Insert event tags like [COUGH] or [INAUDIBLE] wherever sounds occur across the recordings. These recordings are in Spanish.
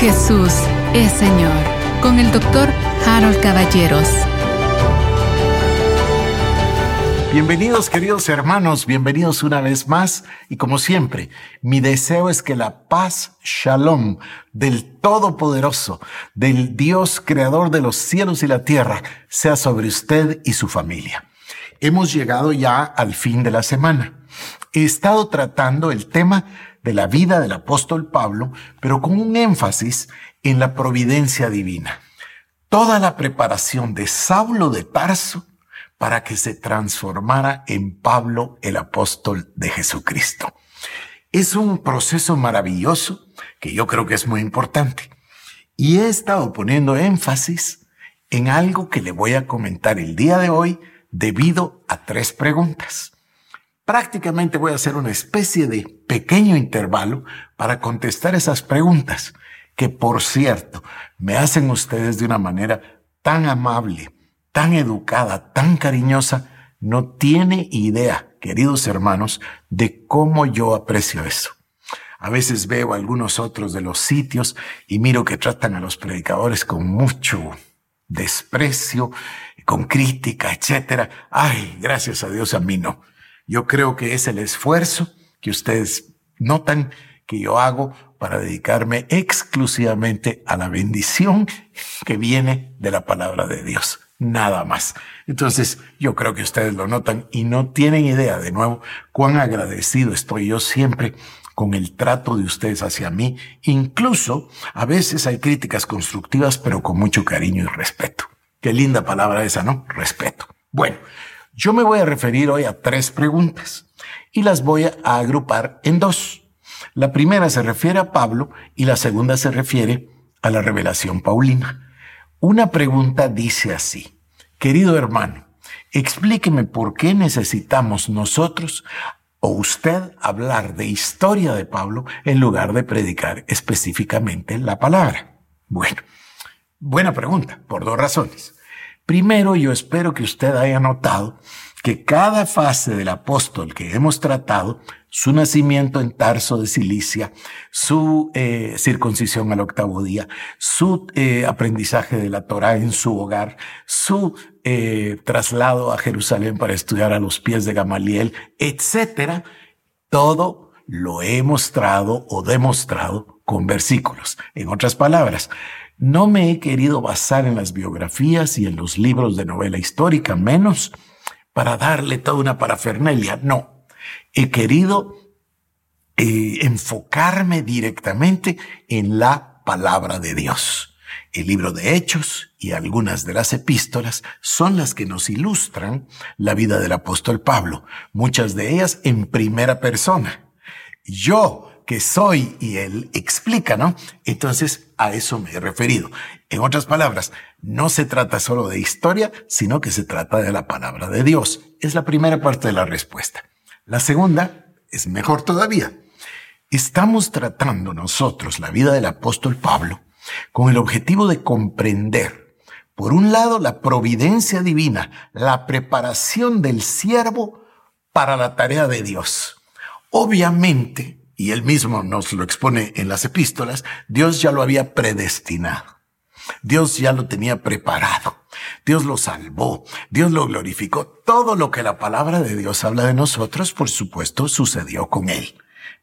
Jesús es Señor con el doctor Harold Caballeros. Bienvenidos queridos hermanos, bienvenidos una vez más y como siempre, mi deseo es que la paz, shalom, del Todopoderoso, del Dios creador de los cielos y la tierra, sea sobre usted y su familia. Hemos llegado ya al fin de la semana. He estado tratando el tema de la vida del apóstol Pablo, pero con un énfasis en la providencia divina. Toda la preparación de Saulo de Tarso para que se transformara en Pablo el apóstol de Jesucristo. Es un proceso maravilloso que yo creo que es muy importante. Y he estado poniendo énfasis en algo que le voy a comentar el día de hoy debido a tres preguntas. Prácticamente voy a hacer una especie de pequeño intervalo para contestar esas preguntas que, por cierto, me hacen ustedes de una manera tan amable, tan educada, tan cariñosa, no tiene idea, queridos hermanos, de cómo yo aprecio eso. A veces veo algunos otros de los sitios y miro que tratan a los predicadores con mucho desprecio, con crítica, etcétera. Ay, gracias a Dios a mí no. Yo creo que es el esfuerzo que ustedes notan que yo hago para dedicarme exclusivamente a la bendición que viene de la palabra de Dios nada más. Entonces, yo creo que ustedes lo notan y no tienen idea, de nuevo, cuán agradecido estoy yo siempre con el trato de ustedes hacia mí. Incluso, a veces hay críticas constructivas, pero con mucho cariño y respeto. Qué linda palabra esa, ¿no? Respeto. Bueno, yo me voy a referir hoy a tres preguntas y las voy a agrupar en dos. La primera se refiere a Pablo y la segunda se refiere a la revelación paulina. Una pregunta dice así, querido hermano, explíqueme por qué necesitamos nosotros o usted hablar de historia de Pablo en lugar de predicar específicamente la palabra. Bueno, buena pregunta, por dos razones. Primero, yo espero que usted haya notado que cada fase del apóstol que hemos tratado, su nacimiento en Tarso de Cilicia, su eh, circuncisión al octavo día, su eh, aprendizaje de la Torah en su hogar, su eh, traslado a Jerusalén para estudiar a los pies de Gamaliel, etcétera, todo lo he mostrado o demostrado con versículos. En otras palabras, no me he querido basar en las biografías y en los libros de novela histórica, menos para darle toda una parafernalia. No, he querido eh, enfocarme directamente en la palabra de Dios. El libro de Hechos y algunas de las epístolas son las que nos ilustran la vida del apóstol Pablo, muchas de ellas en primera persona. Yo que soy y él explica, ¿no? Entonces a eso me he referido. En otras palabras, no se trata solo de historia, sino que se trata de la palabra de Dios. Es la primera parte de la respuesta. La segunda es mejor todavía. Estamos tratando nosotros la vida del apóstol Pablo con el objetivo de comprender, por un lado, la providencia divina, la preparación del siervo para la tarea de Dios. Obviamente, y él mismo nos lo expone en las epístolas, Dios ya lo había predestinado. Dios ya lo tenía preparado. Dios lo salvó. Dios lo glorificó. Todo lo que la palabra de Dios habla de nosotros, por supuesto, sucedió con él.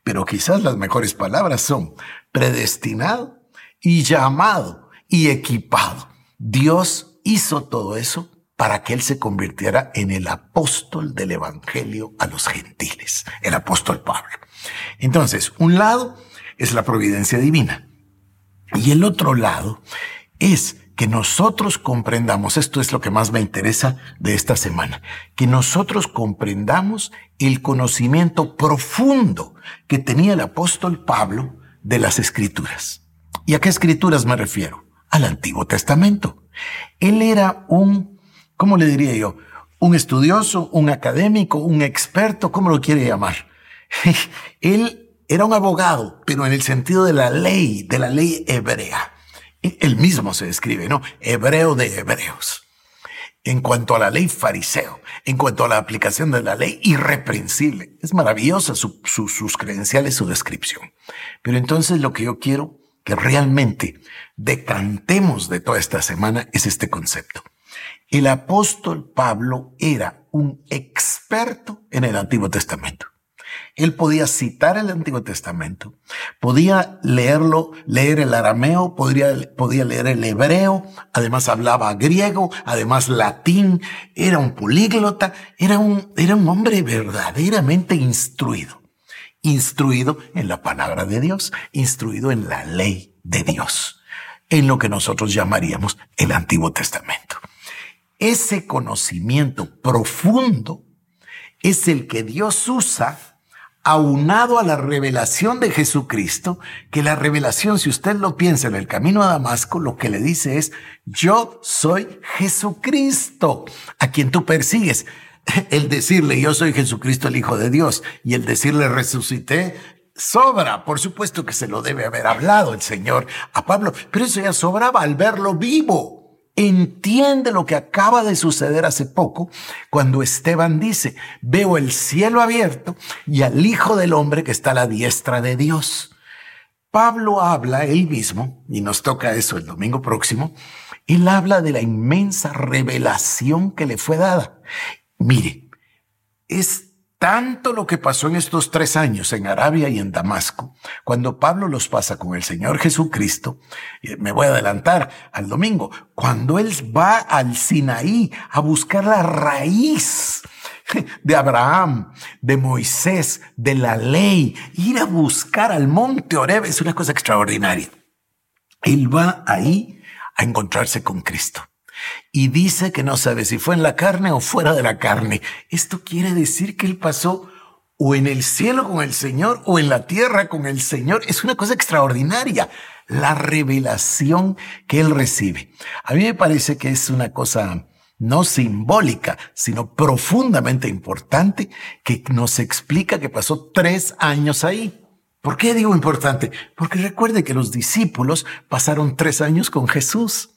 Pero quizás las mejores palabras son predestinado y llamado y equipado. Dios hizo todo eso para que él se convirtiera en el apóstol del evangelio a los gentiles, el apóstol Pablo. Entonces, un lado es la providencia divina y el otro lado es que nosotros comprendamos, esto es lo que más me interesa de esta semana, que nosotros comprendamos el conocimiento profundo que tenía el apóstol Pablo de las escrituras. ¿Y a qué escrituras me refiero? Al Antiguo Testamento. Él era un, ¿cómo le diría yo? Un estudioso, un académico, un experto, ¿cómo lo quiere llamar? [LAUGHS] Él era un abogado, pero en el sentido de la ley, de la ley hebrea. Él mismo se describe, ¿no? Hebreo de hebreos. En cuanto a la ley fariseo, en cuanto a la aplicación de la ley irreprensible. Es maravillosa sus credenciales, su descripción. Pero entonces lo que yo quiero que realmente decantemos de toda esta semana es este concepto. El apóstol Pablo era un experto en el Antiguo Testamento. Él podía citar el Antiguo Testamento, podía leerlo, leer el arameo, podría, podía leer el hebreo, además hablaba griego, además latín, era un políglota, era un, era un hombre verdaderamente instruido. Instruido en la palabra de Dios, instruido en la ley de Dios, en lo que nosotros llamaríamos el Antiguo Testamento. Ese conocimiento profundo es el que Dios usa aunado a la revelación de Jesucristo, que la revelación, si usted lo piensa en el camino a Damasco, lo que le dice es, yo soy Jesucristo, a quien tú persigues. [LAUGHS] El decirle, yo soy Jesucristo, el Hijo de Dios, y el decirle, resucité, sobra. Por supuesto que se lo debe haber hablado el Señor a Pablo, pero eso ya sobraba al verlo vivo entiende lo que acaba de suceder hace poco cuando Esteban dice, veo el cielo abierto y al Hijo del Hombre que está a la diestra de Dios. Pablo habla él mismo, y nos toca eso el domingo próximo, él habla de la inmensa revelación que le fue dada. Mire, es tanto lo que pasó en estos tres años en Arabia y en Damasco, cuando Pablo los pasa con el Señor Jesucristo, me voy a adelantar al domingo, cuando él va al Sinaí a buscar la raíz de Abraham, de Moisés, de la ley, ir a buscar al monte Oreb es una cosa extraordinaria. Él va ahí a encontrarse con Cristo y dice que no sabe si fue en la carne o fuera de la carne. Esto quiere decir que él pasó o en el cielo con el Señor o en la tierra con el Señor. Es una cosa extraordinaria la revelación que él recibe. A mí me parece que es una cosa no simbólica, sino profundamente importante que nos explica que pasó tres años ahí. ¿Por qué digo importante? Porque recuerde que los discípulos pasaron tres años con Jesús.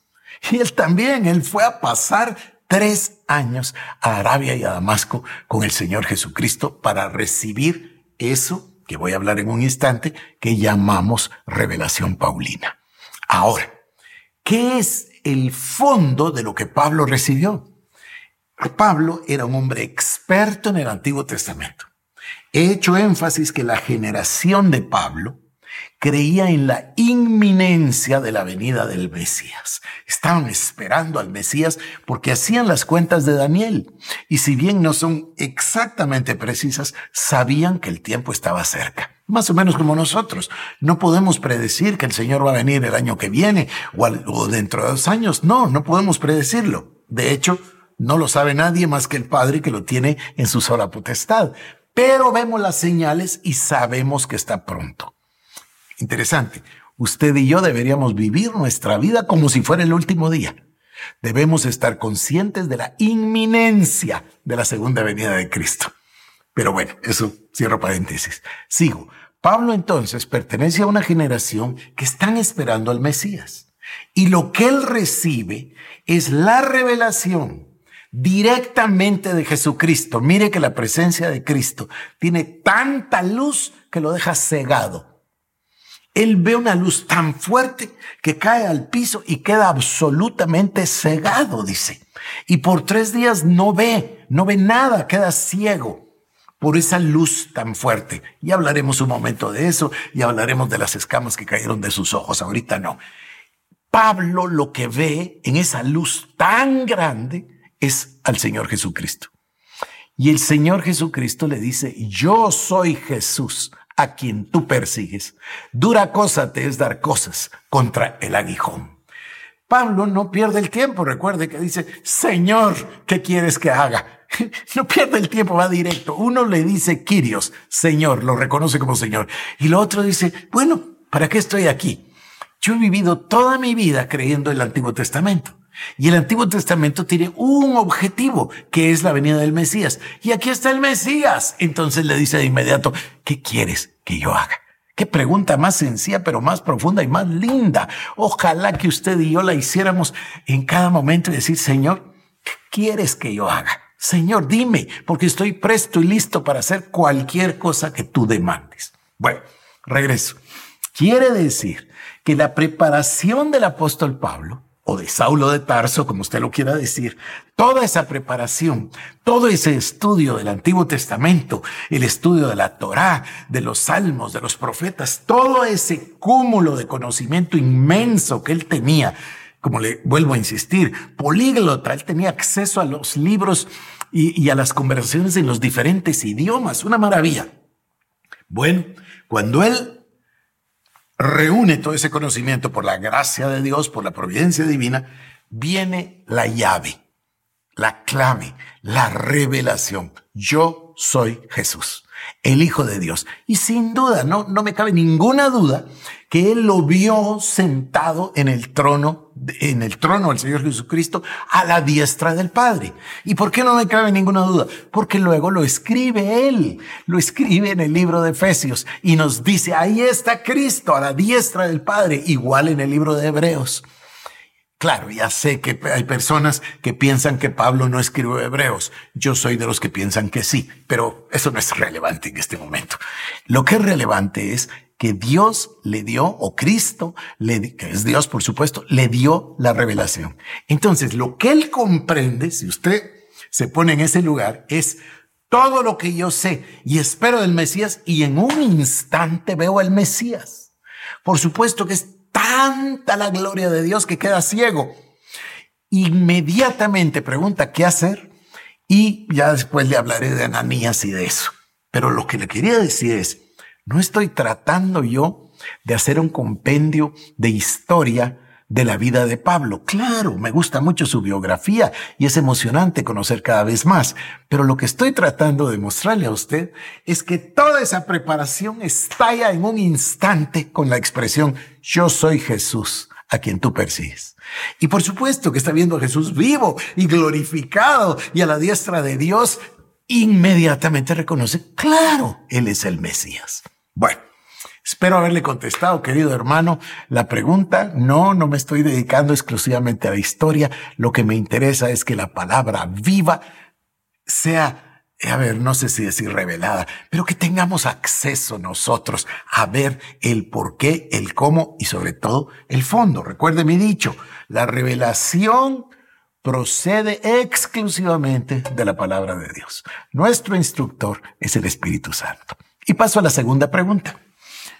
Y él también, él fue a pasar tres años a Arabia y a Damasco con el Señor Jesucristo para recibir eso que voy a hablar en un instante, que llamamos revelación paulina. Ahora, ¿qué es el fondo de lo que Pablo recibió? Pablo era un hombre experto en el Antiguo Testamento. He hecho énfasis que la generación de Pablo creía en la inminencia de la venida del Mesías. Estaban esperando al Mesías porque hacían las cuentas de Daniel. Y si bien no son exactamente precisas, sabían que el tiempo estaba cerca. Más o menos como nosotros. No podemos predecir que el Señor va a venir el año que viene o, dentro de dos años. No, no podemos predecirlo. De hecho, no lo sabe nadie más que el Padre que lo tiene en su sola potestad. Pero vemos las señales y sabemos que está pronto. Interesante. Usted y yo deberíamos vivir nuestra vida como si fuera el último día. Debemos estar conscientes de la inminencia de la segunda venida de Cristo. Pero bueno, eso cierro paréntesis. Sigo. Pablo entonces pertenece a una generación que están esperando al Mesías. Y lo que él recibe es la revelación directamente de Jesucristo. Mire que la presencia de Cristo tiene tanta luz que lo deja cegado él ve una luz tan fuerte que cae al piso y queda absolutamente cegado, dice. Y por tres días no ve, no ve nada, queda ciego por esa luz tan fuerte. Y hablaremos un momento de eso y hablaremos de las escamas que cayeron de sus ojos. Ahorita no. Pablo lo que ve en esa luz tan grande es al Señor Jesucristo. Y el Señor Jesucristo le dice, yo soy Jesús a quien tú persigues. Dura cosa te es dar cosas contra el aguijón. Pablo no pierde el tiempo, recuerde que dice, Señor, ¿qué quieres que haga? [LAUGHS] No pierde el tiempo, va directo. Uno le dice Quirios, Señor, lo reconoce como Señor. Y lo otro dice, bueno, ¿para qué estoy aquí? Yo he vivido toda mi vida creyendo en el Antiguo Testamento. Y el Antiguo Testamento tiene un objetivo, que es la venida del Mesías. Y aquí está el Mesías. Entonces le dice de inmediato, ¿qué quieres que yo haga? Qué pregunta más sencilla, pero más profunda y más linda. Ojalá que usted y yo la hiciéramos en cada momento y decir, Señor, ¿qué quieres que yo haga? Señor, dime, porque estoy presto y listo para hacer cualquier cosa que tú demandes. Bueno, regreso. Quiere decir que la preparación del apóstol Pablo, o de Saulo de Tarso, como usted lo quiera decir, toda esa preparación, todo ese estudio del Antiguo Testamento, el estudio de la Torá, de los salmos, de los profetas, todo ese cúmulo de conocimiento inmenso que él tenía, como le vuelvo a insistir, políglota, él tenía acceso a los libros y, y a las conversaciones en los diferentes idiomas, una maravilla. Bueno, cuando él reúne todo ese conocimiento por la gracia de Dios, por la providencia divina, viene la llave, la clave, la revelación. Yo soy Jesús, el Hijo de Dios. Y sin duda, no, no me cabe ninguna duda que él lo vio sentado en el trono en el trono del Señor Jesucristo a la diestra del Padre. ¿Y por qué no me cabe ninguna duda? Porque luego lo escribe Él, lo escribe en el libro de Efesios y nos dice, ahí está Cristo a la diestra del Padre, igual en el libro de Hebreos. Claro, ya sé que hay personas que piensan que Pablo no escribió hebreos. Yo soy de los que piensan que sí, pero eso no es relevante en este momento. Lo que es relevante es que Dios le dio, o Cristo, le, que es Dios por supuesto, le dio la revelación. Entonces, lo que él comprende, si usted se pone en ese lugar, es todo lo que yo sé y espero del Mesías y en un instante veo al Mesías. Por supuesto que es tanta la gloria de Dios que queda ciego. Inmediatamente pregunta qué hacer y ya después le hablaré de Ananías y de eso. Pero lo que le quería decir es, no estoy tratando yo de hacer un compendio de historia de la vida de Pablo. Claro, me gusta mucho su biografía y es emocionante conocer cada vez más, pero lo que estoy tratando de mostrarle a usted es que toda esa preparación estalla en un instante con la expresión yo soy Jesús a quien tú persigues. Y por supuesto que está viendo a Jesús vivo y glorificado y a la diestra de Dios, inmediatamente reconoce, claro, Él es el Mesías. Bueno, Espero haberle contestado, querido hermano, la pregunta. No, no me estoy dedicando exclusivamente a la historia. Lo que me interesa es que la palabra viva sea, a ver, no sé si decir revelada, pero que tengamos acceso nosotros a ver el por qué, el cómo y sobre todo el fondo. Recuerde mi dicho, la revelación procede exclusivamente de la palabra de Dios. Nuestro instructor es el Espíritu Santo. Y paso a la segunda pregunta.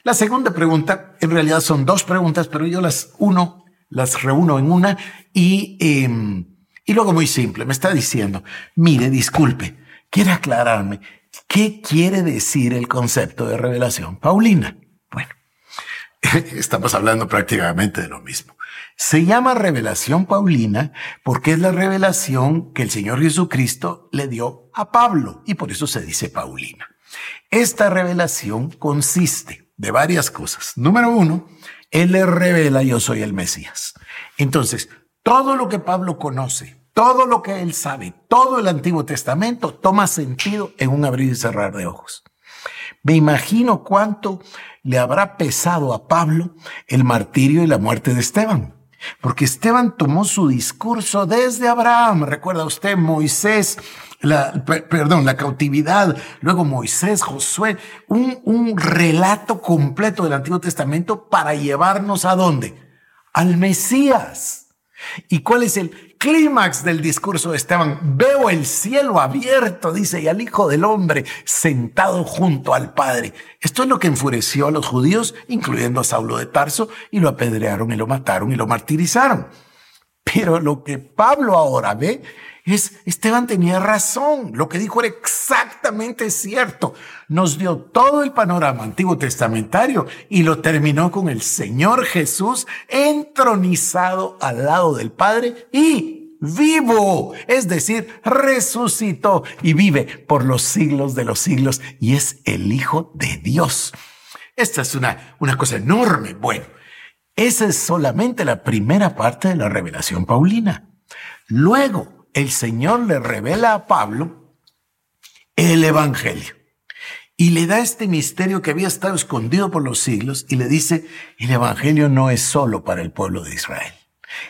La segunda pregunta, en realidad son dos preguntas, pero yo las uno, las reúno en una y, em, y luego muy simple, me está diciendo, mire, disculpe, quiere aclararme, ¿qué quiere decir el concepto de revelación Paulina? Bueno, [LAUGHS] estamos hablando prácticamente de lo mismo. Se llama revelación Paulina porque es la revelación que el Señor Jesucristo le dio a Pablo y por eso se dice Paulina. Esta revelación consiste de varias cosas. Número uno, Él le revela yo soy el Mesías. Entonces, todo lo que Pablo conoce, todo lo que él sabe, todo el Antiguo Testamento toma sentido en un abrir y cerrar de ojos. Me imagino cuánto le habrá pesado a Pablo el martirio y la muerte de Esteban. Porque Esteban tomó su discurso desde Abraham. Recuerda usted, Moisés la, perdón, la cautividad, luego Moisés, Josué, un, un relato completo del Antiguo Testamento para llevarnos a dónde? Al Mesías. ¿Y cuál es el clímax del discurso de Esteban? Veo el cielo abierto, dice, y al Hijo del Hombre sentado junto al Padre. Esto es lo que enfureció a los judíos, incluyendo a Saulo de Tarso, y lo apedrearon y lo mataron y lo martirizaron. Pero lo que Pablo ahora ve es, Esteban tenía razón, lo que dijo era exactamente cierto. Nos dio todo el panorama antiguo testamentario y lo terminó con el Señor Jesús entronizado al lado del Padre y vivo, es decir, resucitó y vive por los siglos de los siglos y es el Hijo de Dios. Esta es una, una cosa enorme. Bueno, esa es solamente la primera parte de la revelación paulina. Luego, el Señor le revela a Pablo el Evangelio y le da este misterio que había estado escondido por los siglos y le dice, el Evangelio no es solo para el pueblo de Israel.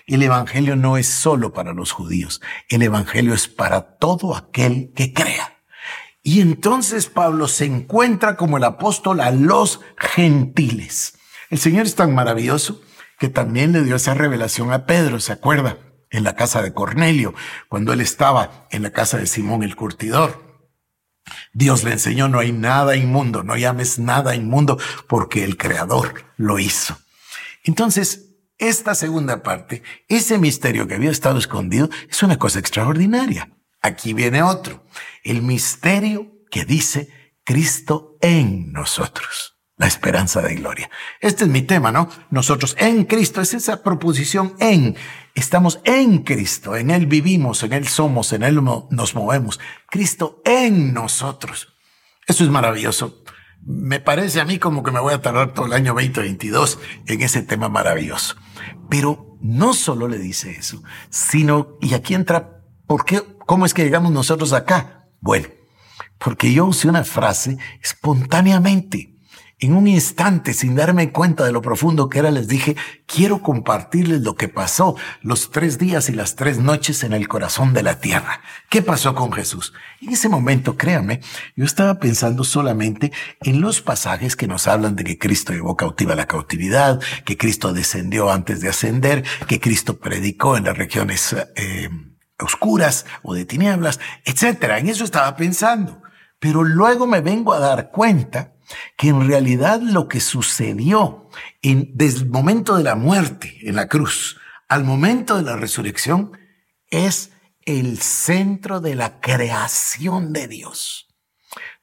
El Evangelio no es solo para los judíos. El Evangelio es para todo aquel que crea. Y entonces Pablo se encuentra como el apóstol a los gentiles. El Señor es tan maravilloso que también le dio esa revelación a Pedro, ¿se acuerda? En la casa de Cornelio, cuando él estaba en la casa de Simón el curtidor. Dios le enseñó, no hay nada inmundo, no llames nada inmundo porque el Creador lo hizo. Entonces, esta segunda parte, ese misterio que había estado escondido, es una cosa extraordinaria. Aquí viene otro, el misterio que dice Cristo en nosotros, la esperanza de gloria. Este es mi tema, ¿no? Nosotros en Cristo, es esa proposición en. Estamos en Cristo, en Él vivimos, en Él somos, en Él nos movemos. Cristo en nosotros. Eso es maravilloso. Me parece a mí como que me voy a tardar todo el año 2022 en ese tema maravilloso. Pero no solo le dice eso, sino, y aquí entra, ¿por qué? ¿Cómo es que llegamos nosotros acá? Bueno, porque yo usé una frase espontáneamente en un instante, sin darme cuenta de lo profundo que era, les dije, quiero compartirles lo que pasó los tres días y las tres noches en el corazón de la tierra. ¿Qué pasó con Jesús? En ese momento, créame, yo estaba pensando solamente en los pasajes que nos hablan de que Cristo llevó cautiva la cautividad, que Cristo descendió antes de ascender, que Cristo predicó en las regiones eh, oscuras o de tinieblas, etcétera. En eso estaba pensando. Pero luego me vengo a dar cuenta que en realidad lo que sucedió en, desde el momento de la muerte en la cruz al momento de la resurrección es el centro de la creación de Dios.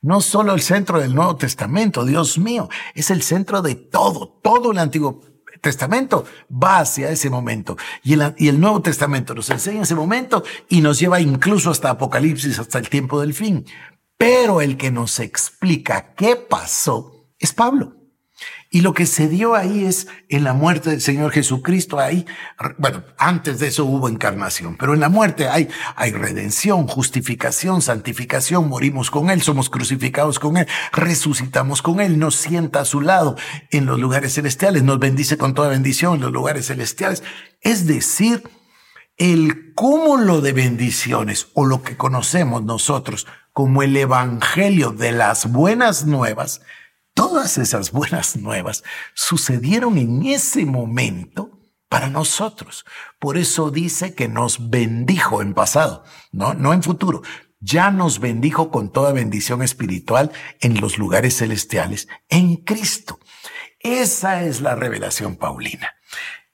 No solo el centro del Nuevo Testamento, Dios mío, es el centro de todo, todo el Antiguo Testamento va hacia ese momento. Y el, y el, Nuevo Testamento nos enseña ese momento y nos lleva incluso hasta Apocalipsis, hasta el tiempo del fin. Pero el que nos explica qué pasó es Pablo. Y lo que se dio ahí es en la muerte del Señor Jesucristo, ahí, bueno, antes de eso hubo encarnación, pero en la muerte hay, hay redención, justificación, santificación, morimos con Él, somos crucificados con Él, resucitamos con Él, nos sienta a su lado en los lugares celestiales, nos bendice con toda bendición en los lugares celestiales. Es decir, el cúmulo de bendiciones o lo que conocemos nosotros como el Evangelio de las buenas nuevas, todas esas buenas nuevas sucedieron en ese momento para nosotros. Por eso dice que nos bendijo en pasado, no, no en futuro. Ya nos bendijo con toda bendición espiritual en los lugares celestiales en Cristo. Esa es la revelación paulina.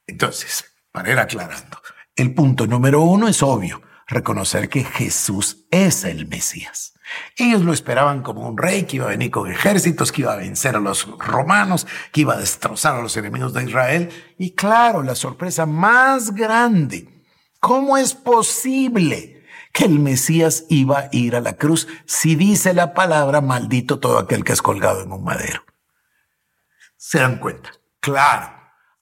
Entonces, para ir aclarando, el punto número uno es obvio, reconocer que Jesús es el Mesías. Ellos lo esperaban como un rey que iba a venir con ejércitos, que iba a vencer a los romanos, que iba a destrozar a los enemigos de Israel. Y claro, la sorpresa más grande, ¿cómo es posible que el Mesías iba a ir a la cruz si dice la palabra maldito todo aquel que es colgado en un madero? ¿Se dan cuenta? Claro,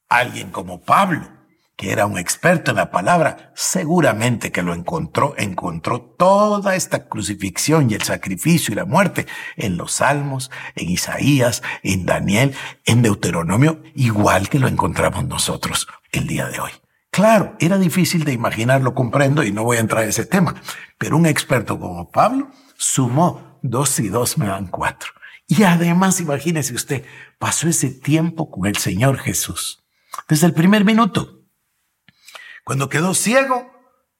alguien como Pablo que era un experto en la palabra, seguramente que lo encontró, encontró toda esta crucifixión y el sacrificio y la muerte en los Salmos, en Isaías, en Daniel, en Deuteronomio, igual que lo encontramos nosotros el día de hoy. Claro, era difícil de imaginar, lo comprendo y no voy a entrar en ese tema, pero un experto como Pablo sumó dos y dos me dan cuatro. Y además, imagínese usted, pasó ese tiempo con el Señor Jesús. Desde el primer minuto, cuando quedó ciego,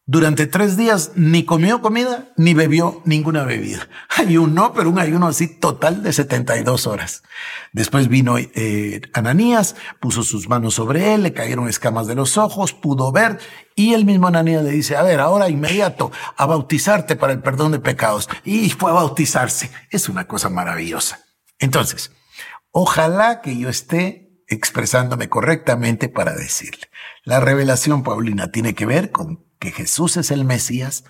durante tres días ni comió comida ni bebió ninguna bebida. [LAUGHS] Ayunó, pero un ayuno así total de 72 horas. Después vino eh, Ananías, puso sus manos sobre él, le cayeron escamas de los ojos, pudo ver y el mismo Ananías le dice, a ver, ahora inmediato a bautizarte para el perdón de pecados. Y fue a bautizarse. Es una cosa maravillosa. Entonces, ojalá que yo esté expresándome correctamente para decirle. La revelación paulina tiene que ver con que Jesús es el Mesías.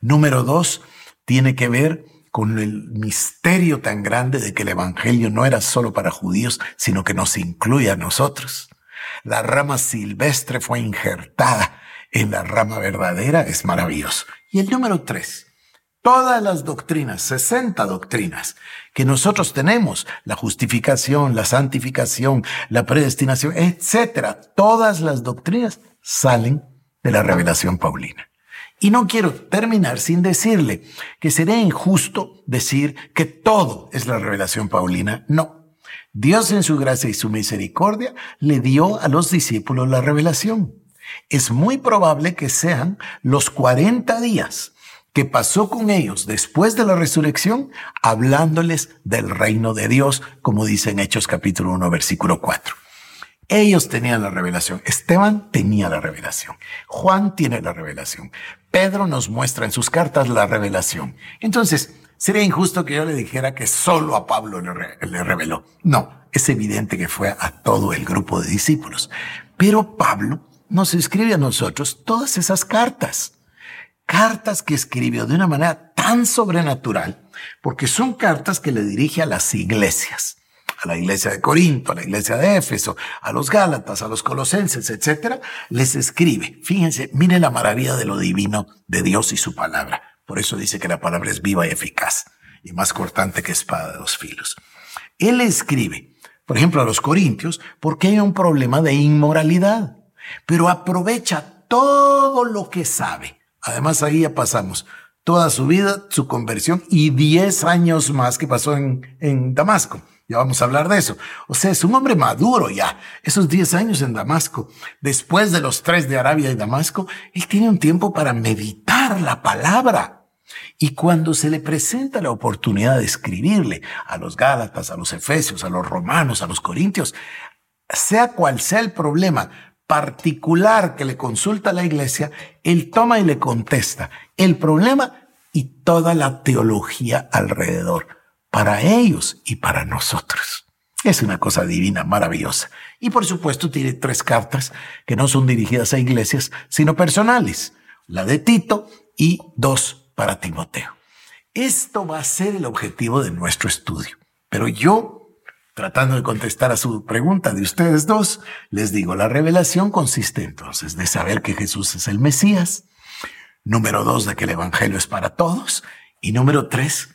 Número dos, tiene que ver con el misterio tan grande de que el Evangelio no era solo para judíos, sino que nos incluye a nosotros. La rama silvestre fue injertada en la rama verdadera, es maravilloso. Y el número tres, todas las doctrinas, 60 doctrinas que nosotros tenemos, la justificación, la santificación, la predestinación, etcétera, todas las doctrinas salen de la revelación paulina. Y no quiero terminar sin decirle que sería injusto decir que todo es la revelación paulina. No. Dios en su gracia y su misericordia le dio a los discípulos la revelación. Es muy probable que sean los 40 días que pasó con ellos después de la resurrección, hablándoles del reino de Dios, como dice en Hechos capítulo 1, versículo 4. Ellos tenían la revelación. Esteban tenía la revelación. Juan tiene la revelación. Pedro nos muestra en sus cartas la revelación. Entonces, sería injusto que yo le dijera que solo a Pablo le, reveló. No, es evidente que fue a todo el grupo de discípulos. Pero Pablo nos escribe a nosotros todas esas cartas. Cartas que escribió de una manera tan sobrenatural, porque son cartas que le dirige a las iglesias a la iglesia de Corinto, a la iglesia de Éfeso, a los Gálatas, a los Colosenses, etcétera, les escribe. Fíjense, miren la maravilla de lo divino de Dios y su palabra. Por eso dice que la palabra es viva y eficaz y más cortante que espada de dos filos. Él escribe, por ejemplo, a los Corintios, porque hay un problema de inmoralidad, pero aprovecha todo lo que sabe. Además, ahí ya pasamos toda su vida, su conversión y diez años más que pasó en, en Damasco. Ya vamos a hablar de eso. O sea, es un hombre maduro ya. Esos 10 años en Damasco, después de los tres de Arabia y Damasco, él tiene un tiempo para meditar la palabra. Y cuando se le presenta la oportunidad de escribirle a los Gálatas, a los Efesios, a los Romanos, a los Corintios, sea cual sea el problema particular que le consulta la iglesia, él toma y le contesta el problema y toda la teología alrededor para ellos y para nosotros. Es una cosa divina, maravillosa. Y por supuesto tiene tres cartas que no son dirigidas a iglesias, sino personales. La de Tito y dos para Timoteo. Esto va a ser el objetivo de nuestro estudio. Pero yo, tratando de contestar a su pregunta de ustedes dos, les digo, la revelación consiste entonces de saber que Jesús es el Mesías. Número dos, de que el Evangelio es para todos. Y número tres,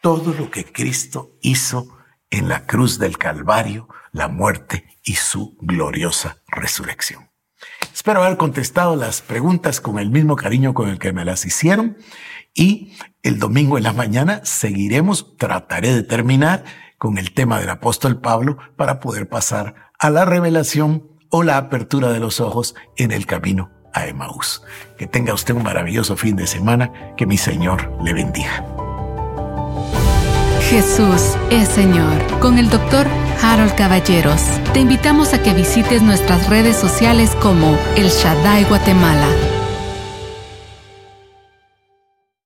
todo lo que Cristo hizo en la cruz del Calvario, la muerte y su gloriosa resurrección. Espero haber contestado las preguntas con el mismo cariño con el que me las hicieron y el domingo en la mañana seguiremos, trataré de terminar con el tema del apóstol Pablo para poder pasar a la revelación o la apertura de los ojos en el camino a Emaús. Que tenga usted un maravilloso fin de semana, que mi Señor le bendiga. Jesús es Señor con el doctor Harold Caballeros. Te invitamos a que visites nuestras redes sociales como El Shaddai Guatemala